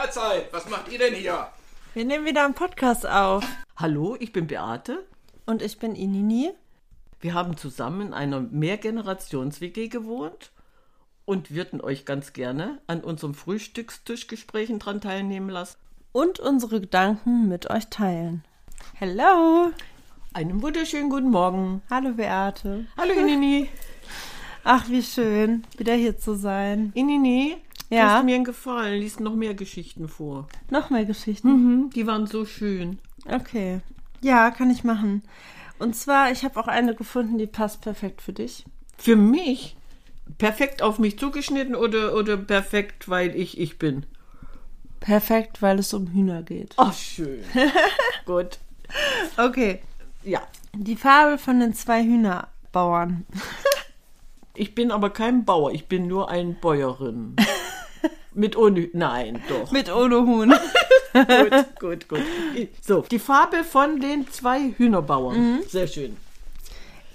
Mahlzeit, was macht ihr denn hier? Wir nehmen wieder einen Podcast auf. Hallo, ich bin Beate. Und ich bin Inini. Wir haben zusammen in einer Mehrgenerations-WG gewohnt und würden euch ganz gerne an unserem Frühstückstischgesprächen dran teilnehmen lassen. Und unsere Gedanken mit euch teilen. Hello! Einen wunderschönen guten Morgen. Hallo Beate. Hallo Inini. Ach, wie schön, wieder hier zu sein. Inini, Ja? du hast mir einen Gefallen, liest noch mehr Geschichten vor. Noch mehr Geschichten? Mhm, die waren so schön. Okay. Ja, kann ich machen. Und zwar, ich habe auch eine gefunden, die passt perfekt für dich. Für mich perfekt auf mich zugeschnitten oder, oder perfekt, weil ich ich bin? Perfekt, weil es um Hühner geht. Ach, schön. Gut. Okay. Ja. Die Fabel von den zwei Hühnerbauern. Ich bin aber kein Bauer, ich bin nur ein Bäuerin. Mit ohne. Nein, doch. Mit ohne Huhn. gut, gut, gut. So, die Fabel von den zwei Hühnerbauern. Sehr schön.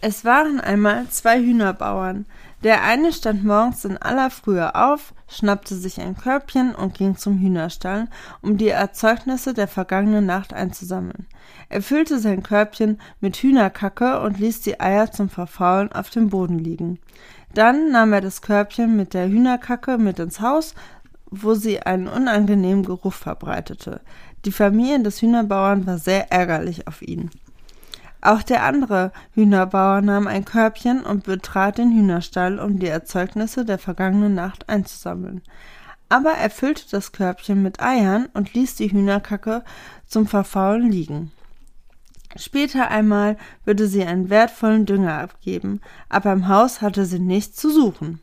Es waren einmal zwei Hühnerbauern. Der eine stand morgens in aller Frühe auf, schnappte sich ein Körbchen und ging zum Hühnerstall, um die Erzeugnisse der vergangenen Nacht einzusammeln. Er füllte sein Körbchen mit Hühnerkacke und ließ die Eier zum Verfaulen auf dem Boden liegen. Dann nahm er das Körbchen mit der Hühnerkacke mit ins Haus, wo sie einen unangenehmen Geruch verbreitete. Die Familie des Hühnerbauern war sehr ärgerlich auf ihn. Auch der andere Hühnerbauer nahm ein Körbchen und betrat den Hühnerstall, um die Erzeugnisse der vergangenen Nacht einzusammeln. Aber er füllte das Körbchen mit Eiern und ließ die Hühnerkacke zum Verfaulen liegen. Später einmal würde sie einen wertvollen Dünger abgeben, aber im Haus hatte sie nichts zu suchen.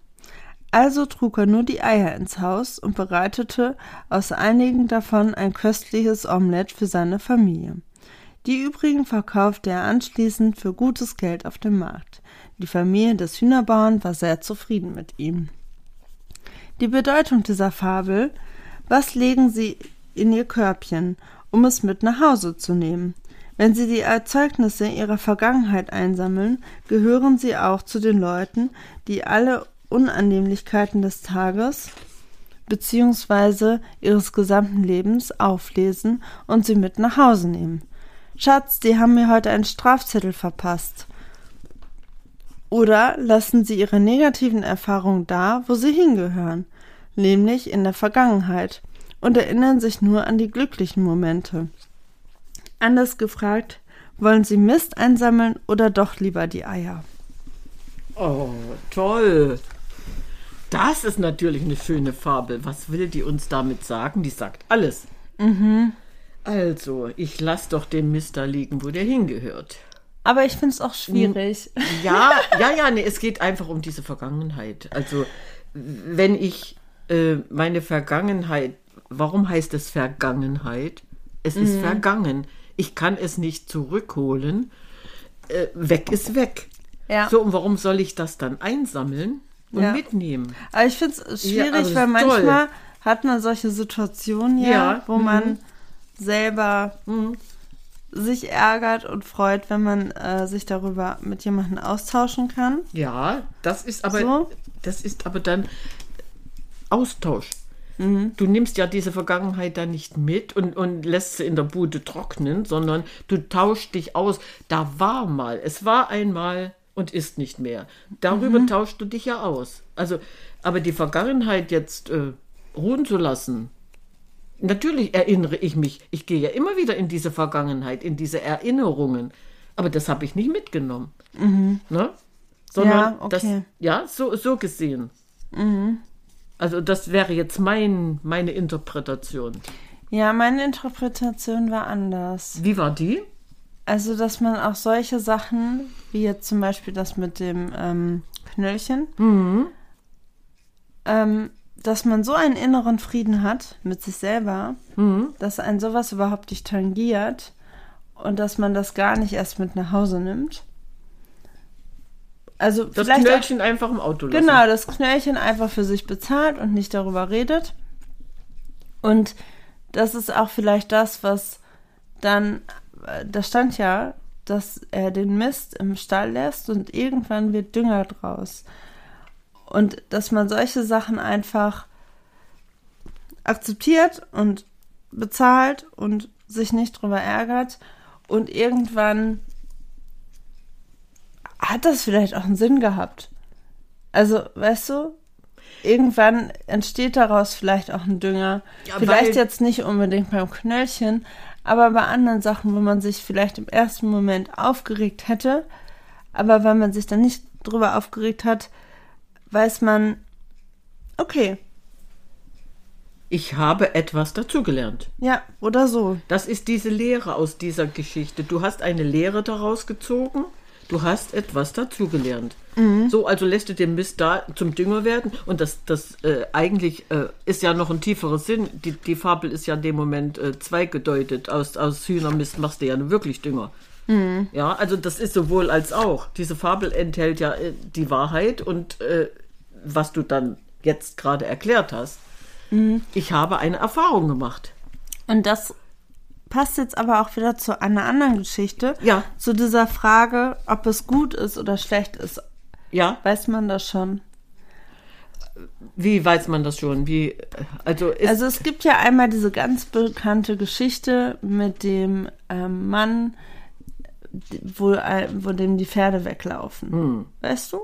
Also trug er nur die Eier ins Haus und bereitete aus einigen davon ein köstliches Omelett für seine Familie. Die übrigen verkaufte er anschließend für gutes Geld auf dem Markt. Die Familie des Hühnerbauern war sehr zufrieden mit ihm. Die Bedeutung dieser Fabel Was legen Sie in Ihr Körbchen, um es mit nach Hause zu nehmen? Wenn Sie die Erzeugnisse Ihrer Vergangenheit einsammeln, gehören Sie auch zu den Leuten, die alle Unannehmlichkeiten des Tages beziehungsweise ihres gesamten Lebens auflesen und sie mit nach Hause nehmen. Schatz, die haben mir heute einen Strafzettel verpasst. Oder lassen Sie Ihre negativen Erfahrungen da, wo sie hingehören, nämlich in der Vergangenheit, und erinnern sich nur an die glücklichen Momente. Anders gefragt, wollen Sie Mist einsammeln oder doch lieber die Eier? Oh, toll. Das ist natürlich eine schöne Fabel. Was will die uns damit sagen? Die sagt alles. Also, ich lass doch den Mist da liegen, wo der hingehört. Aber ich finde es auch schwierig. Ja, ja, ja, nee, es geht einfach um diese Vergangenheit. Also, wenn ich äh, meine Vergangenheit, warum heißt es Vergangenheit? Es ist vergangen. Ich kann es nicht zurückholen. Äh, weg ist weg. Ja. So, und warum soll ich das dann einsammeln und Ja. mitnehmen? Aber ich finde es Ja, schwierig, also weil toll. manchmal hat man solche Situationen ja, Ja, wo mhm. man selber sich ärgert und freut, wenn man äh, sich darüber mit jemandem austauschen kann. Ja, das ist aber, So? das ist aber dann Austausch. Mhm. Du nimmst ja diese Vergangenheit dann nicht mit und, und lässt sie in der Bude trocknen, sondern du tauschst dich aus. Da war mal, es war einmal und ist nicht mehr. Darüber Mhm. tauschst du dich ja aus. Also, aber die Vergangenheit jetzt äh, ruhen zu lassen, natürlich erinnere ich mich. Ich gehe ja immer wieder in diese Vergangenheit, in diese Erinnerungen. Aber das habe ich nicht mitgenommen. Ne? Sondern Mhm. Ja, das, okay. Mhm. ja, so, so gesehen. Also das wäre jetzt mein, meine Interpretation. Ja, meine Interpretation war anders. Wie war die? Also, dass man auch solche Sachen, wie jetzt zum Beispiel das mit dem ähm, Knöllchen, ähm, dass man so einen inneren Frieden hat mit sich selber, dass ein sowas überhaupt nicht tangiert und dass man das gar nicht erst mit nach Hause nimmt. Also Das vielleicht auch, Knöllchen einfach im Auto lassen. genau das Knöllchen einfach für sich bezahlt und nicht darüber redet. Und das ist auch vielleicht das, was dann, da stand ja, dass er den Mist im Stall lässt und irgendwann wird Dünger draus. Und dass man solche Sachen einfach akzeptiert und bezahlt und sich nicht drüber ärgert. Und irgendwann hat das vielleicht auch einen Sinn gehabt. Also, weißt du, irgendwann entsteht daraus vielleicht auch ein Dünger. Ja, vielleicht jetzt nicht unbedingt beim Knöllchen, aber bei anderen Sachen, wo man sich vielleicht im ersten Moment aufgeregt hätte, aber weil man sich dann nicht drüber aufgeregt hat, weiß man, okay, Ich habe etwas dazugelernt. ja, oder so. Das ist diese Lehre aus dieser Geschichte. Du hast eine Lehre daraus gezogen, du hast etwas dazugelernt. So, also lässt du den Mist da zum Dünger werden. Und das, das äh, eigentlich äh, ist ja noch ein tieferer Sinn. Die, die Fabel ist ja in dem Moment äh, zweigedeutet. Aus, aus Hühnermist machst du ja wirklich Dünger. Ja, also das ist sowohl als auch. Diese Fabel enthält ja äh, die Wahrheit und äh, was du dann jetzt gerade erklärt hast. Ich habe eine Erfahrung gemacht. Und das passt jetzt aber auch wieder zu einer anderen Geschichte. Ja. Zu dieser Frage, ob es gut ist oder schlecht ist. Ja, Weiß man das schon? wie weiß man das schon? Wie, also Also es gibt ja einmal diese ganz bekannte Geschichte mit dem ähm, Mann, wo, äh, wo dem die Pferde weglaufen. Weißt du?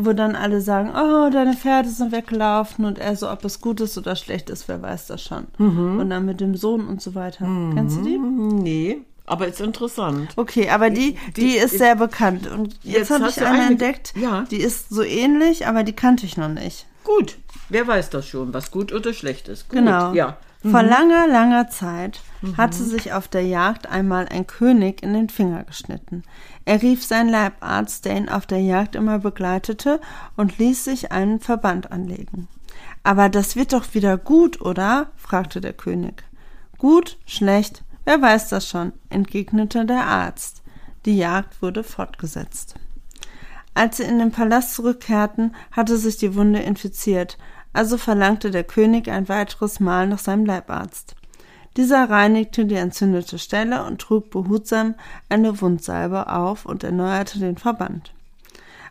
Wo dann alle sagen, oh, deine Pferde sind weggelaufen und er so, ob es gut ist oder schlecht ist, wer weiß das schon. Und dann mit dem Sohn und so weiter. Kennst du die? nee, aber ist interessant. Okay, aber die, die, Die- ist sehr bekannt. Und jetzt, Jetzt habe ich eine eine- entdeckt, ja. die ist so ähnlich, aber die kannte ich noch nicht. Gut, wer weiß das schon, was gut oder schlecht ist. Gut, Genau. Ja. Vor langer, langer Zeit hatte sich auf der Jagd einmal ein König in den Finger geschnitten. Er rief seinen Leibarzt, der ihn auf der Jagd immer begleitete, und ließ sich einen Verband anlegen. Aber das wird doch wieder gut, oder? fragte der König. Gut, schlecht, wer weiß das schon, entgegnete der Arzt. Die Jagd wurde fortgesetzt. Als sie in den Palast zurückkehrten, hatte sich die Wunde infiziert, also verlangte der König ein weiteres Mal nach seinem Leibarzt. Dieser reinigte die entzündete Stelle und trug behutsam eine Wundsalbe auf und erneuerte den Verband.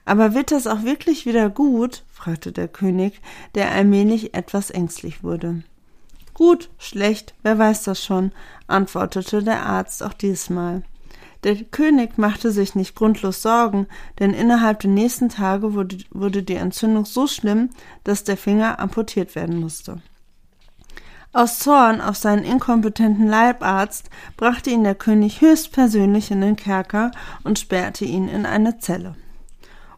Aber wird das auch wirklich wieder gut? fragte der König, der allmählich etwas ängstlich wurde. Gut, schlecht, wer weiß das schon, antwortete der Arzt auch diesmal. Der König machte sich nicht grundlos Sorgen, denn innerhalb der nächsten Tage wurde, wurde die Entzündung so schlimm, dass der Finger amputiert werden musste. Aus Zorn auf seinen inkompetenten Leibarzt brachte ihn der König höchstpersönlich in den Kerker und sperrte ihn in eine Zelle.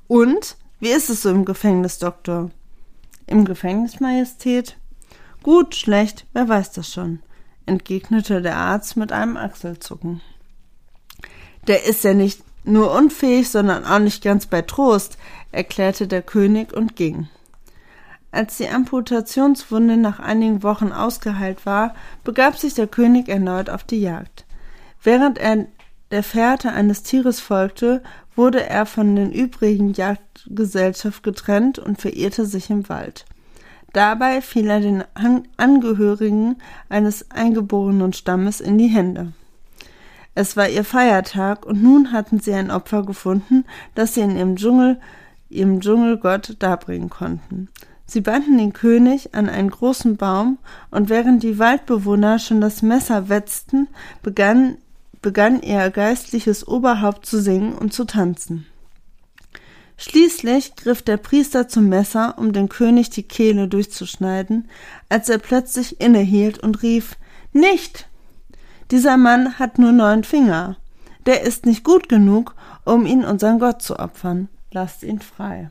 Und? Wie ist es so im Gefängnis, Doktor? Im Gefängnis, Majestät? Gut, schlecht, wer weiß das schon, entgegnete der Arzt mit einem Achselzucken. Der ist ja nicht nur unfähig, sondern auch nicht ganz bei Trost, erklärte der König und ging. Als die Amputationswunde nach einigen Wochen ausgeheilt war, begab sich der König erneut auf die Jagd. Während er der Fährte eines Tieres folgte, wurde er von den übrigen Jagdgesellschaft getrennt und verirrte sich im Wald. Dabei fiel er den An Angehörigen eines eingeborenen Stammes in die Hände. Es war ihr Feiertag und nun hatten sie ein Opfer gefunden, das sie in ihrem Dschungel, ihrem Dschungelgott darbringen konnten. Sie banden den König an einen großen Baum und während die Waldbewohner schon das Messer wetzten, begann, begann ihr geistliches Oberhaupt zu singen und zu tanzen. Schließlich griff der Priester zum Messer, um dem König die Kehle durchzuschneiden, als er plötzlich innehielt und rief Nicht. Dieser Mann hat nur neun Finger. Der ist nicht gut genug, um ihn unseren Gott zu opfern. Lasst ihn frei.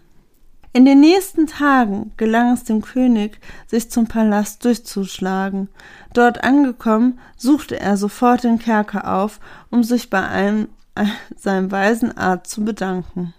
In den nächsten Tagen gelang es dem König, sich zum Palast durchzuschlagen. Dort angekommen, suchte er sofort den Kerker auf, um sich bei einem, seinem weisen Arzt zu bedanken.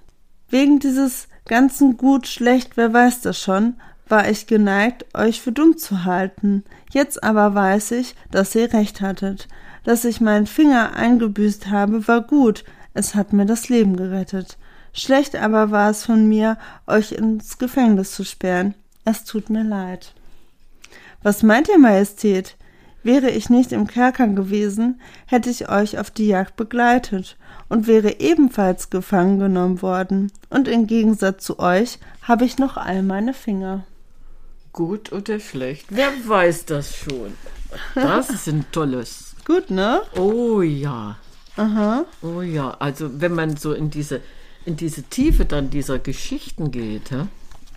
Wegen dieses ganzen Gut, schlecht, wer weiß das schon, war ich geneigt, euch für dumm zu halten. Jetzt aber weiß ich, dass ihr recht hattet. Dass ich meinen Finger eingebüßt habe, war gut. Es hat mir das Leben gerettet. Schlecht aber war es von mir, euch ins Gefängnis zu sperren. Es tut mir leid. Was meint ihr, Majestät? Wäre ich nicht im Kerker gewesen, hätte ich euch auf die Jagd begleitet und wäre ebenfalls gefangen genommen worden. Und im Gegensatz zu euch habe ich noch all meine Finger. gut oder schlecht? Wer weiß das schon? Das ist ein tolles. Gut, ne? Oh ja. Aha. Oh ja. Also wenn man so in diese, in diese Tiefe dann dieser Geschichten geht, hä?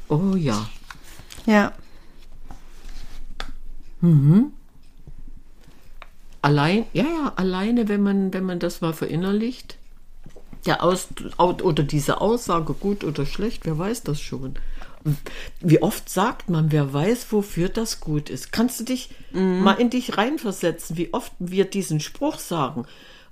oh ja. Ja. Allein, ja, ja, alleine, wenn man, wenn man das mal verinnerlicht, der Aus, oder diese Aussage, gut oder schlecht, wer weiß das schon. Wie oft sagt man, wer weiß, wofür das gut ist? Kannst du dich mal in dich reinversetzen, wie oft wir diesen Spruch sagen?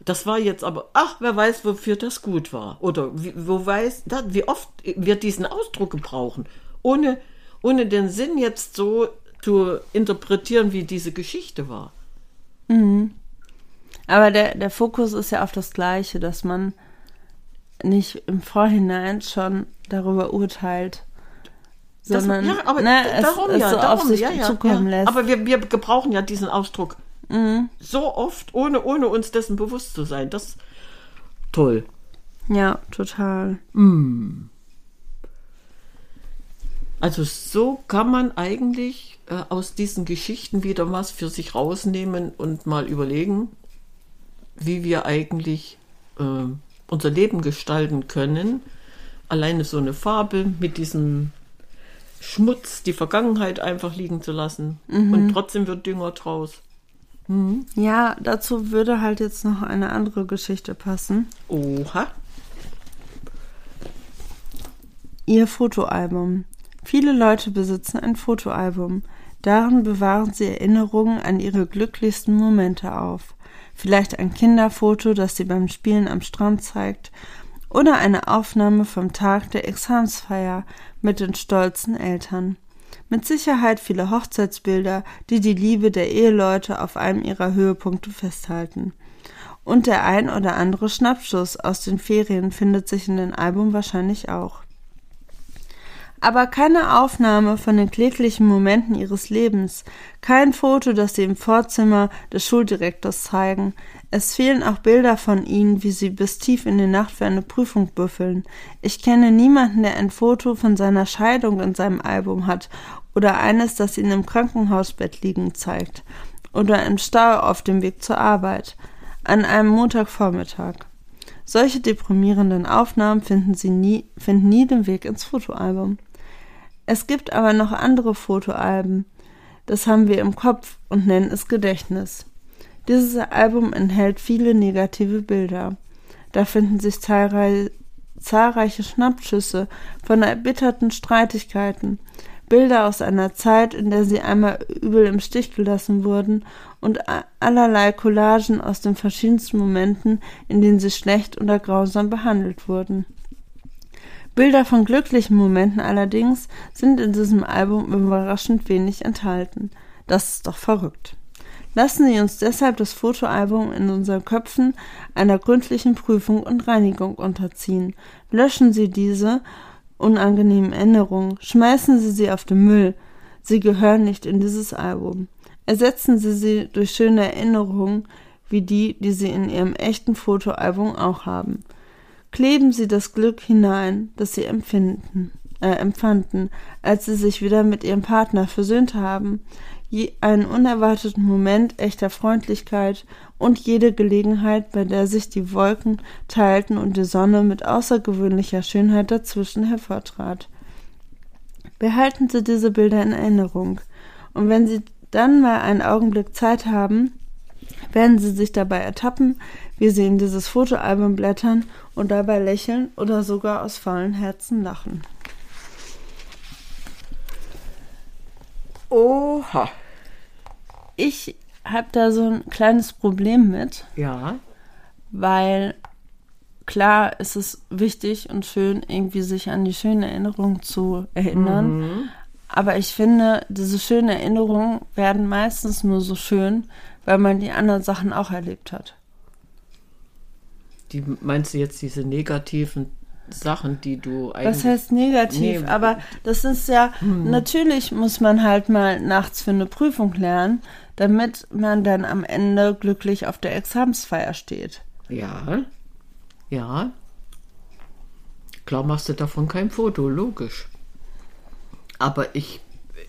Das war jetzt aber, ach, wer weiß, wofür das gut war. Oder wie, wo weiß, wie oft wir diesen Ausdruck gebrauchen, ohne, ohne den Sinn jetzt so zu interpretieren, wie diese Geschichte war. Aber der, der Fokus ist ja auf das Gleiche, dass man nicht im Vorhinein schon darüber urteilt, Das- sondern ja, aber ne, darum es ja, so darum, auf sich ja, ja, zukommen ja. lässt. Aber wir, wir gebrauchen ja diesen Ausdruck so oft, ohne, ohne uns dessen bewusst zu sein. Das toll. ja, total. Also so kann man eigentlich äh, aus diesen Geschichten wieder was für sich rausnehmen und mal überlegen, wie wir eigentlich äh, unser Leben gestalten können. Alleine so eine Fabel mit diesem Schmutz, die Vergangenheit einfach liegen zu lassen. Und trotzdem wird Dünger draus. Ja, dazu würde halt jetzt noch eine andere Geschichte passen. Oha. Ihr Fotoalbum. Viele Leute besitzen ein Fotoalbum. Darin bewahren sie Erinnerungen an ihre glücklichsten Momente auf. Vielleicht ein Kinderfoto, das sie beim Spielen am Strand zeigt, oder eine Aufnahme vom Tag der Examsfeier mit den stolzen Eltern. Mit Sicherheit viele Hochzeitsbilder, die die Liebe der Eheleute auf einem ihrer Höhepunkte festhalten. Und der ein oder andere Schnappschuss aus den Ferien findet sich in dem Album wahrscheinlich auch. Aber keine Aufnahme von den kläglichen Momenten ihres Lebens, kein Foto, das sie im Vorzimmer des Schuldirektors zeigen. Es fehlen auch Bilder von ihnen, wie sie bis tief in die Nacht für eine Prüfung büffeln. Ich kenne niemanden, der ein Foto von seiner Scheidung in seinem Album hat oder eines, das ihn im Krankenhausbett liegen zeigt oder im Stau auf dem Weg zur Arbeit an einem Montagvormittag. Solche deprimierenden Aufnahmen finden sie nie, finden nie den Weg ins Fotoalbum. Es gibt aber noch andere Fotoalben. Das haben wir im Kopf und nennen es Gedächtnis. Dieses Album enthält viele negative Bilder. Da finden sich zahlrei zahlreiche Schnappschüsse von erbitterten Streitigkeiten, Bilder aus einer Zeit, in der sie einmal übel im Stich gelassen wurden und allerlei Collagen aus den verschiedensten Momenten, in denen sie schlecht oder grausam behandelt wurden. Bilder von glücklichen Momenten allerdings sind in diesem Album überraschend wenig enthalten. Das ist doch verrückt. Lassen Sie uns deshalb das Fotoalbum in unseren Köpfen einer gründlichen Prüfung und Reinigung unterziehen. Löschen Sie diese unangenehmen Erinnerungen, schmeißen Sie sie auf den Müll. Sie gehören nicht in dieses Album. Ersetzen Sie sie durch schöne Erinnerungen, wie die, die Sie in Ihrem echten Fotoalbum auch haben. Kleben Sie das Glück hinein, das Sie empfinden, äh, empfanden, als Sie sich wieder mit Ihrem Partner versöhnt haben, je einen unerwarteten Moment echter Freundlichkeit und jede Gelegenheit, bei der sich die Wolken teilten und die Sonne mit außergewöhnlicher Schönheit dazwischen hervortrat. Behalten Sie diese Bilder in Erinnerung, und wenn Sie dann mal einen Augenblick Zeit haben, werden Sie sich dabei ertappen, wie Sie in dieses Fotoalbum blättern und dabei lächeln oder sogar aus faulen Herzen lachen. Oha. Ich habe da so ein kleines Problem mit, Ja. weil klar ist es wichtig und schön, irgendwie sich an die schönen Erinnerungen zu erinnern. Aber ich finde, diese schönen Erinnerungen werden meistens nur so schön, weil man die anderen Sachen auch erlebt hat. Die meinst du jetzt diese negativen Sachen, die du eigentlich. Was heißt negativ? Nee. Aber das ist ja, natürlich muss man halt mal nachts für eine Prüfung lernen, damit man dann am Ende glücklich auf der Examensfeier steht. Ja. Ja. Klar machst du davon kein Foto, logisch. Aber ich,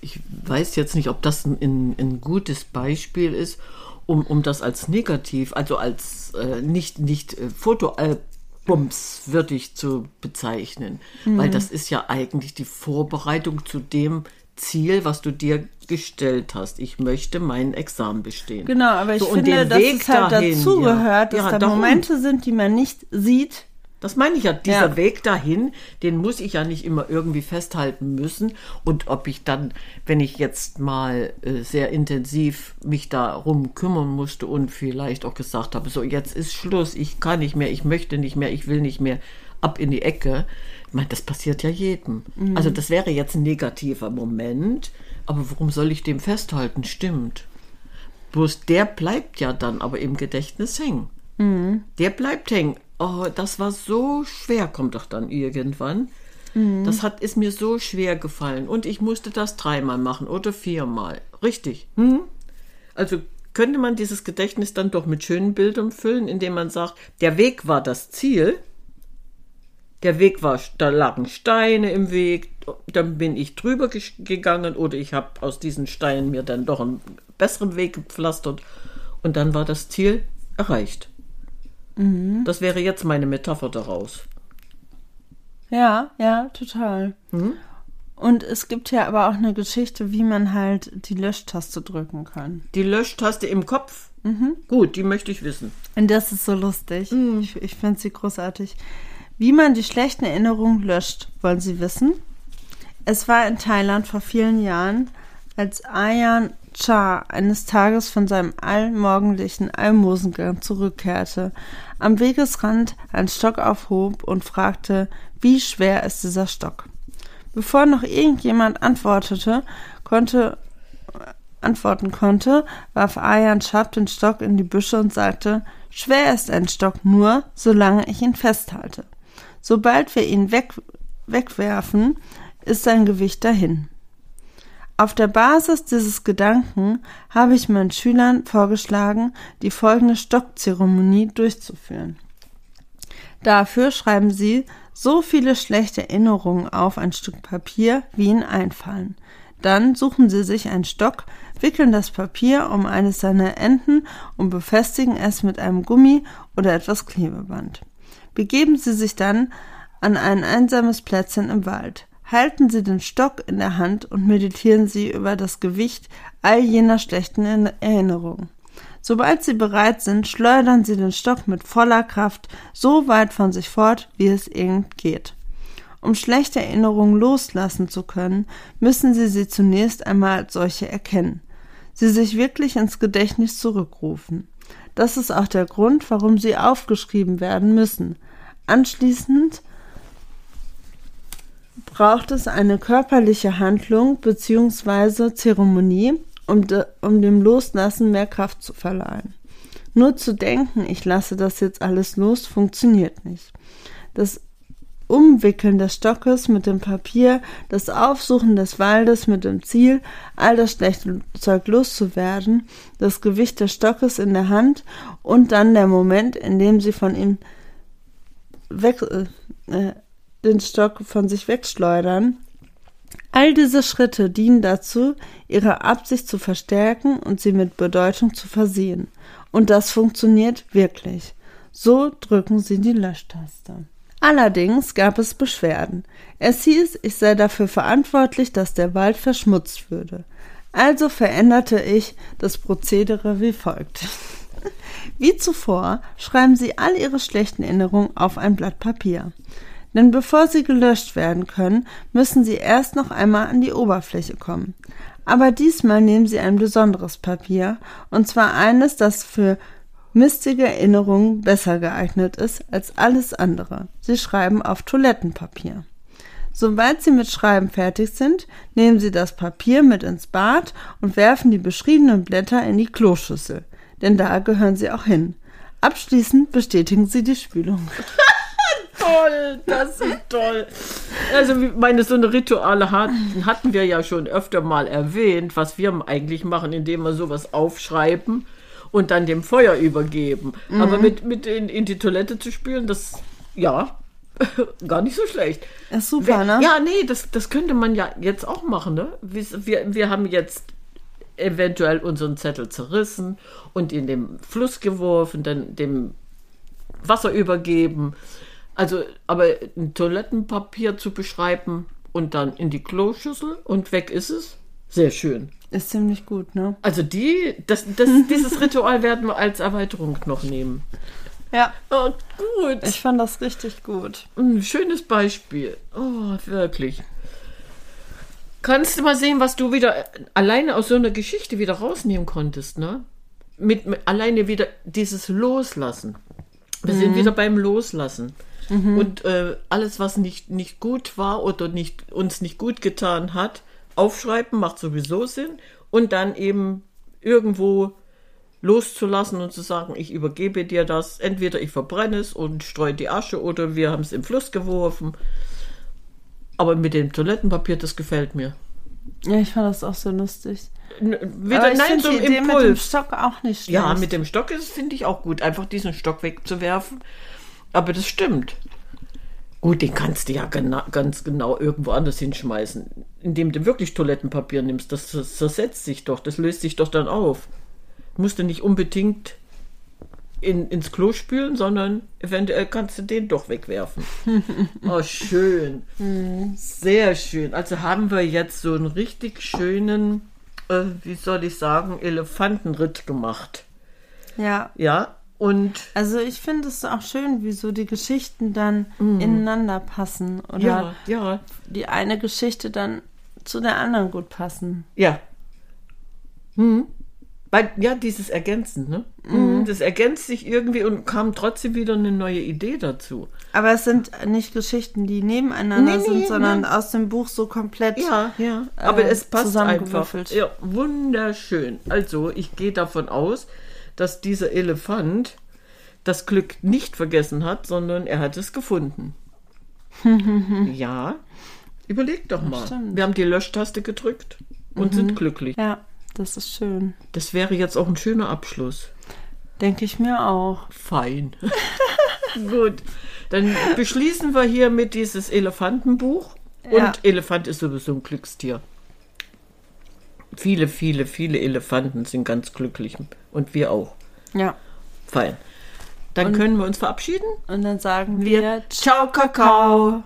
ich weiß jetzt nicht, ob das ein, ein gutes Beispiel ist, um, um das als negativ, also als äh, nicht, nicht äh, Fotoalbumswürdig zu bezeichnen. Mhm. Weil das ist ja eigentlich die Vorbereitung zu dem Ziel, was du dir gestellt hast. Ich möchte mein Examen bestehen. Genau, aber ich so, finde, dass Weg es halt dahin, dazugehört, dass ja, da Momente sind, die man nicht sieht, das meine ich ja, dieser ja. Weg dahin, den muss ich ja nicht immer irgendwie festhalten müssen. Und ob ich dann, wenn ich jetzt mal äh, sehr intensiv mich darum kümmern musste und vielleicht auch gesagt habe, so jetzt ist Schluss, ich kann nicht mehr, ich möchte nicht mehr, ich will nicht mehr, ab in die Ecke. Ich meine, das passiert ja jedem. Mhm. Also das wäre jetzt ein negativer Moment, aber warum soll ich dem festhalten? Stimmt. Bloß der bleibt ja dann aber im Gedächtnis hängen. Mhm. Der bleibt hängen oh, das war so schwer, kommt doch dann irgendwann. Mhm. Das hat, ist mir so schwer gefallen. Und ich musste das dreimal machen oder viermal. Richtig. Hm? Also könnte man dieses Gedächtnis dann doch mit schönen Bildern füllen, indem man sagt, der Weg war das Ziel. Der Weg war, da lagen Steine im Weg, dann bin ich drüber gegangen oder ich habe aus diesen Steinen mir dann doch einen besseren Weg gepflastert und dann war das Ziel erreicht. Mhm. Das wäre jetzt meine Metapher daraus. Ja, ja, total. Mhm. Und es gibt ja aber auch eine Geschichte, wie man halt die Löschtaste drücken kann. Die Löschtaste im Kopf? Mhm. Gut, die möchte ich wissen. Und das ist so lustig. Mhm. Ich, ich finde sie großartig. Wie man die schlechten Erinnerungen löscht, wollen Sie wissen? Es war in Thailand vor vielen Jahren, als Ayan Cha eines Tages von seinem allmorgendlichen Almosengang zurückkehrte, am Wegesrand einen Stock aufhob und fragte, wie schwer ist dieser Stock? Bevor noch irgendjemand antwortete, konnte, antworten konnte, warf Ayan Chap den Stock in die Büsche und sagte, schwer ist ein Stock nur, solange ich ihn festhalte. Sobald wir ihn weg, wegwerfen, ist sein Gewicht dahin. Auf der Basis dieses Gedanken habe ich meinen Schülern vorgeschlagen, die folgende Stockzeremonie durchzuführen. Dafür schreiben sie so viele schlechte Erinnerungen auf ein Stück Papier, wie ihnen einfallen. Dann suchen sie sich einen Stock, wickeln das Papier um eines seiner Enden und befestigen es mit einem Gummi oder etwas Klebeband. Begeben sie sich dann an ein einsames Plätzchen im Wald. Halten Sie den Stock in der Hand und meditieren Sie über das Gewicht all jener schlechten Erinnerungen. Sobald Sie bereit sind, schleudern Sie den Stock mit voller Kraft so weit von sich fort, wie es irgend geht. Um schlechte Erinnerungen loslassen zu können, müssen Sie sie zunächst einmal als solche erkennen. Sie sich wirklich ins Gedächtnis zurückrufen. Das ist auch der Grund, warum sie aufgeschrieben werden müssen. Anschließend braucht es eine körperliche Handlung bzw. Zeremonie, um, de, um dem Loslassen mehr Kraft zu verleihen. Nur zu denken, ich lasse das jetzt alles los, funktioniert nicht. Das Umwickeln des Stockes mit dem Papier, das Aufsuchen des Waldes mit dem Ziel, all das schlechte Zeug loszuwerden, das Gewicht des Stockes in der Hand und dann der Moment, in dem sie von ihm weg, äh, den Stock von sich wegschleudern. All diese Schritte dienen dazu, ihre Absicht zu verstärken und sie mit Bedeutung zu versehen. Und das funktioniert wirklich. So drücken sie die Löschtaste. Allerdings gab es Beschwerden. Es hieß, ich sei dafür verantwortlich, dass der Wald verschmutzt würde. Also veränderte ich das Prozedere wie folgt. Wie zuvor schreiben Sie all Ihre schlechten Erinnerungen auf ein Blatt Papier. Denn bevor sie gelöscht werden können, müssen sie erst noch einmal an die Oberfläche kommen. Aber diesmal nehmen sie ein besonderes Papier, und zwar eines, das für mistige Erinnerungen besser geeignet ist als alles andere. Sie schreiben auf Toilettenpapier. Sobald Sie mit Schreiben fertig sind, nehmen Sie das Papier mit ins Bad und werfen die beschriebenen Blätter in die Kloschüssel, denn da gehören sie auch hin. Abschließend bestätigen Sie die Spülung. toll, das ist toll. Also meine so eine Rituale hatten, hatten wir ja schon öfter mal erwähnt, was wir eigentlich machen, indem wir sowas aufschreiben und dann dem Feuer übergeben. Mhm. Aber mit, mit in, in die Toilette zu spülen, das ja, Gar nicht so schlecht. Ist super, ne? Ja, nee, das, das könnte man ja jetzt auch machen, ne? Wir, wir, wir haben jetzt eventuell unseren Zettel zerrissen und in den Fluss geworfen, dann dem Wasser übergeben. Also, aber ein Toilettenpapier zu beschreiben und dann in die Kloschüssel und weg ist es. Sehr schön. Ist ziemlich gut, ne? Also die, das, das, dieses Ritual werden wir als Erweiterung noch nehmen. Ja. Oh, gut. Ich fand das richtig gut. Ein schönes Beispiel. Oh, wirklich. Kannst du mal sehen, was du wieder äh, alleine aus so einer Geschichte wieder rausnehmen konntest, ne? Mit, mit alleine wieder dieses Loslassen. Wir sind wieder beim Loslassen. Und äh, alles, was nicht, nicht gut war oder nicht, uns nicht gut getan hat, aufschreiben, macht sowieso Sinn. Und dann eben irgendwo loszulassen und zu sagen, ich übergebe dir das. Entweder ich verbrenne es und streue die Asche oder wir haben es im Fluss geworfen. Aber mit dem Toilettenpapier, das gefällt mir. Ja, ich fand das auch so lustig. N- Wieder, nein, so ein Idee mit dem Impuls. Stock auch nicht schlecht. Ja, mit dem Stock ist finde ich auch gut, einfach diesen Stock wegzuwerfen. Aber das stimmt. Gut, den kannst du ja gena ganz genau irgendwo anders hinschmeißen. Indem du wirklich Toilettenpapier nimmst, das, zersetzt sich doch, das löst sich doch dann auf. Musst du nicht unbedingt in, ins Klo spülen, sondern eventuell kannst du den doch wegwerfen. oh, schön. Sehr schön. Also haben wir jetzt so einen richtig schönen, äh, wie soll ich sagen, Elefantenritt gemacht. Ja. Ja, und Also ich finde es auch schön, wie so die Geschichten dann ineinander passen. Oder Mhm. ja, ja, die eine Geschichte dann zu der anderen gut passen. ja. Hm. Weil, ja, dieses Ergänzen, ne? Mhm. Das ergänzt sich irgendwie und kam trotzdem wieder eine neue Idee dazu. Aber es sind nicht Geschichten, die nebeneinander Nee, nee, sind, sondern nein. aus dem Buch so komplett. Ja, ja. Aber äh, es passt einfach. zusammengewürfelt. Ja, wunderschön. Also, ich gehe davon aus, dass dieser Elefant das Glück nicht vergessen hat, sondern er hat es gefunden. ja. Überleg doch mal. Mhm. Wir haben die Löschtaste gedrückt und sind glücklich. Ja, das ist schön. Das wäre jetzt auch ein schöner Abschluss. Denke ich mir auch. Fein. Gut. Dann beschließen wir hier mit dieses Elefantenbuch. Und Ja. Elefant ist sowieso ein Glückstier. Viele, viele, viele Elefanten sind ganz glücklich. Und wir auch. Ja. Fein. Dann können wir uns verabschieden. Und dann sagen wir Ciao, Kakao.